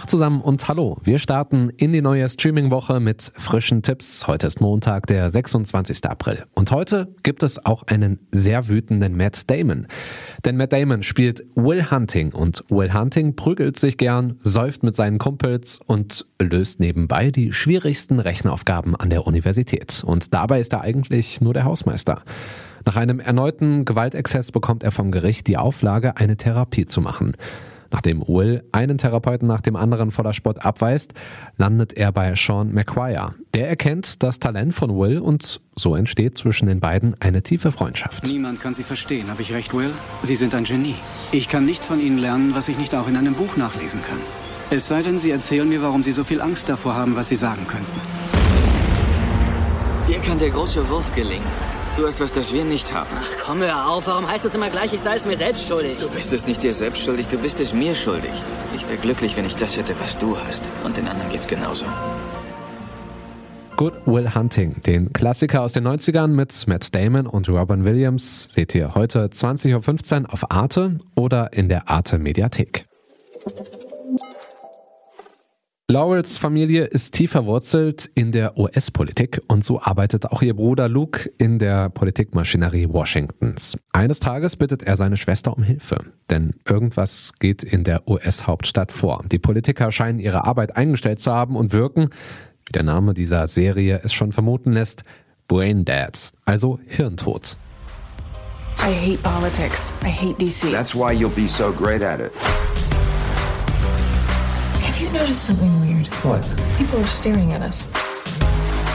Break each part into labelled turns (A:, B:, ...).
A: Tag zusammen und hallo. Wir starten in die neue Streaming-Woche mit frischen Tipps. Heute ist Montag, der 26. April. Und heute gibt es auch einen sehr wütenden Matt Damon. Denn Matt Damon spielt Will Hunting und Will Hunting prügelt sich gern, säuft mit seinen Kumpels und löst nebenbei die schwierigsten Rechenaufgaben an der Universität. Und dabei ist er eigentlich nur der Hausmeister. Nach einem erneuten Gewaltexzess bekommt er vom Gericht die Auflage, eine Therapie zu machen. Nachdem Will einen Therapeuten nach dem anderen voller Spott abweist, landet er bei Sean McQuire. Der erkennt das Talent von Will und so entsteht zwischen den beiden eine tiefe Freundschaft.
B: Niemand kann Sie verstehen, habe ich recht, Will? Sie sind ein Genie. Ich kann nichts von Ihnen lernen, was ich nicht auch in einem Buch nachlesen kann. Es sei denn, Sie erzählen mir, warum Sie so viel Angst davor haben, was Sie sagen könnten.
C: Dir kann der große Wurf gelingen. Du hast was, das wir nicht haben.
D: Ach komm, hör auf. Warum heißt es immer gleich, ich sei es mir selbst schuldig?
C: Du bist es nicht dir selbst schuldig, du bist es mir schuldig. Ich wäre glücklich, wenn ich das hätte, was du hast. Und den anderen geht's genauso.
A: Good Will Hunting, den Klassiker aus den 90ern mit Matt Damon und Robin Williams, seht ihr heute 20.15 Uhr auf Arte oder in der Arte Mediathek. Laurels Familie ist tief verwurzelt in der US-Politik und so arbeitet auch ihr Bruder Luke in der Politikmaschinerie Washingtons. Eines Tages bittet er seine Schwester um Hilfe, denn irgendwas geht in der US-Hauptstadt vor. Die Politiker scheinen ihre Arbeit eingestellt zu haben und wirken, wie der Name dieser Serie es schon vermuten lässt, Brain Dead, also Hirntod.
E: I hate politics. I hate DC.
F: That's why you'll be so great at it.
E: Noticed something weird?
G: What?
E: People are staring at us.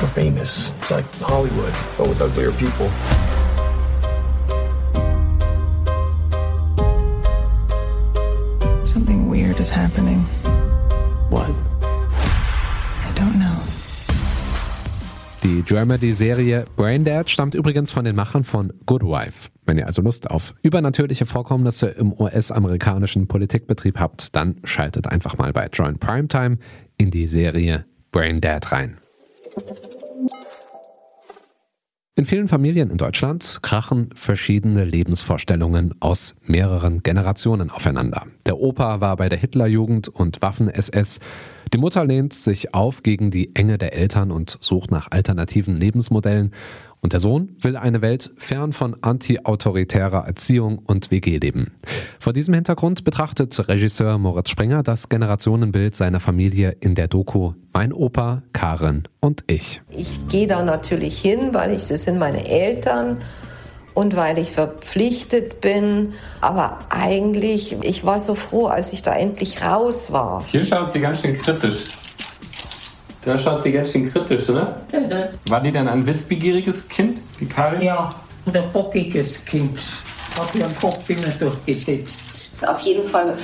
G: We're famous. It's like Hollywood, but with uglier people.
E: Something weird is happening.
A: Dramedy-Serie Braindead stammt übrigens von den Machern von Good Wife. Wenn ihr also Lust auf übernatürliche Vorkommnisse im US-amerikanischen Politikbetrieb habt, dann schaltet einfach mal bei Join Primetime in die Serie Braindead rein. In vielen Familien in Deutschland krachen verschiedene Lebensvorstellungen aus mehreren Generationen aufeinander. Der Opa war bei der Hitlerjugend und Waffen-SS. Die Mutter lehnt sich auf gegen die Enge der Eltern und sucht nach alternativen Lebensmodellen. Und der Sohn will eine Welt fern von anti-autoritärer Erziehung und WG-Leben. Vor diesem Hintergrund betrachtet Regisseur Moritz Sprenger das Generationenbild seiner Familie in der Doku Mein Opa, Karen und ich.
H: Ich gehe da natürlich hin, weil ich, das sind meine Eltern und weil ich verpflichtet bin. Aber eigentlich, ich war so froh, als ich da endlich raus war.
I: Hier schaut sie ganz schön kritisch. Da schaut sie ganz schön kritisch, oder? War die dann ein wissbegieriges Kind, die Karin?
J: Ja, und ein bockiges Kind. Hab ihren Kopf immer durchgesetzt.
H: Auf jeden Fall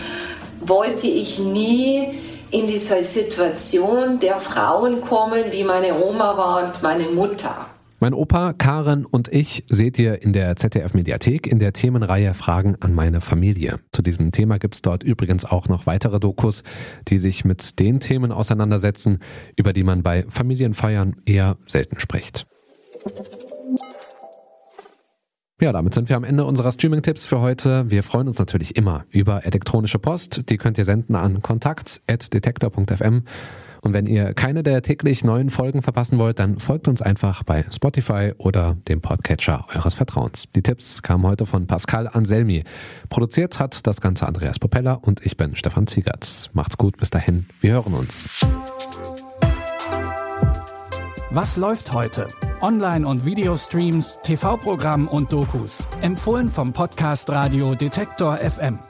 H: wollte ich nie in diese Situation der Frauen kommen, wie meine Oma war und meine Mutter.
A: Mein Opa, Karen und ich seht ihr in der ZDF-Mediathek in der Themenreihe Fragen an meine Familie. Zu diesem Thema gibt's dort übrigens auch noch weitere Dokus, die sich mit den Themen auseinandersetzen, über die man bei Familienfeiern eher selten spricht. Ja, damit sind wir am Ende unserer Streaming-Tipps für heute. Wir freuen uns natürlich immer über elektronische Post. Die könnt ihr senden an kontakt.detektor.fm. Und wenn ihr keine der täglich neuen Folgen verpassen wollt, dann folgt uns einfach bei Spotify oder dem Podcatcher eures Vertrauens. Die Tipps kamen heute von Pascal Anselmi. Produziert hat das Ganze Andreas Propeller und ich bin Stefan Ziegertz. Macht's gut, bis dahin. Wir hören uns.
K: Was läuft heute? Online- und Videostreams, TV-Programm und Dokus. Empfohlen vom Podcast Radio Detektor FM.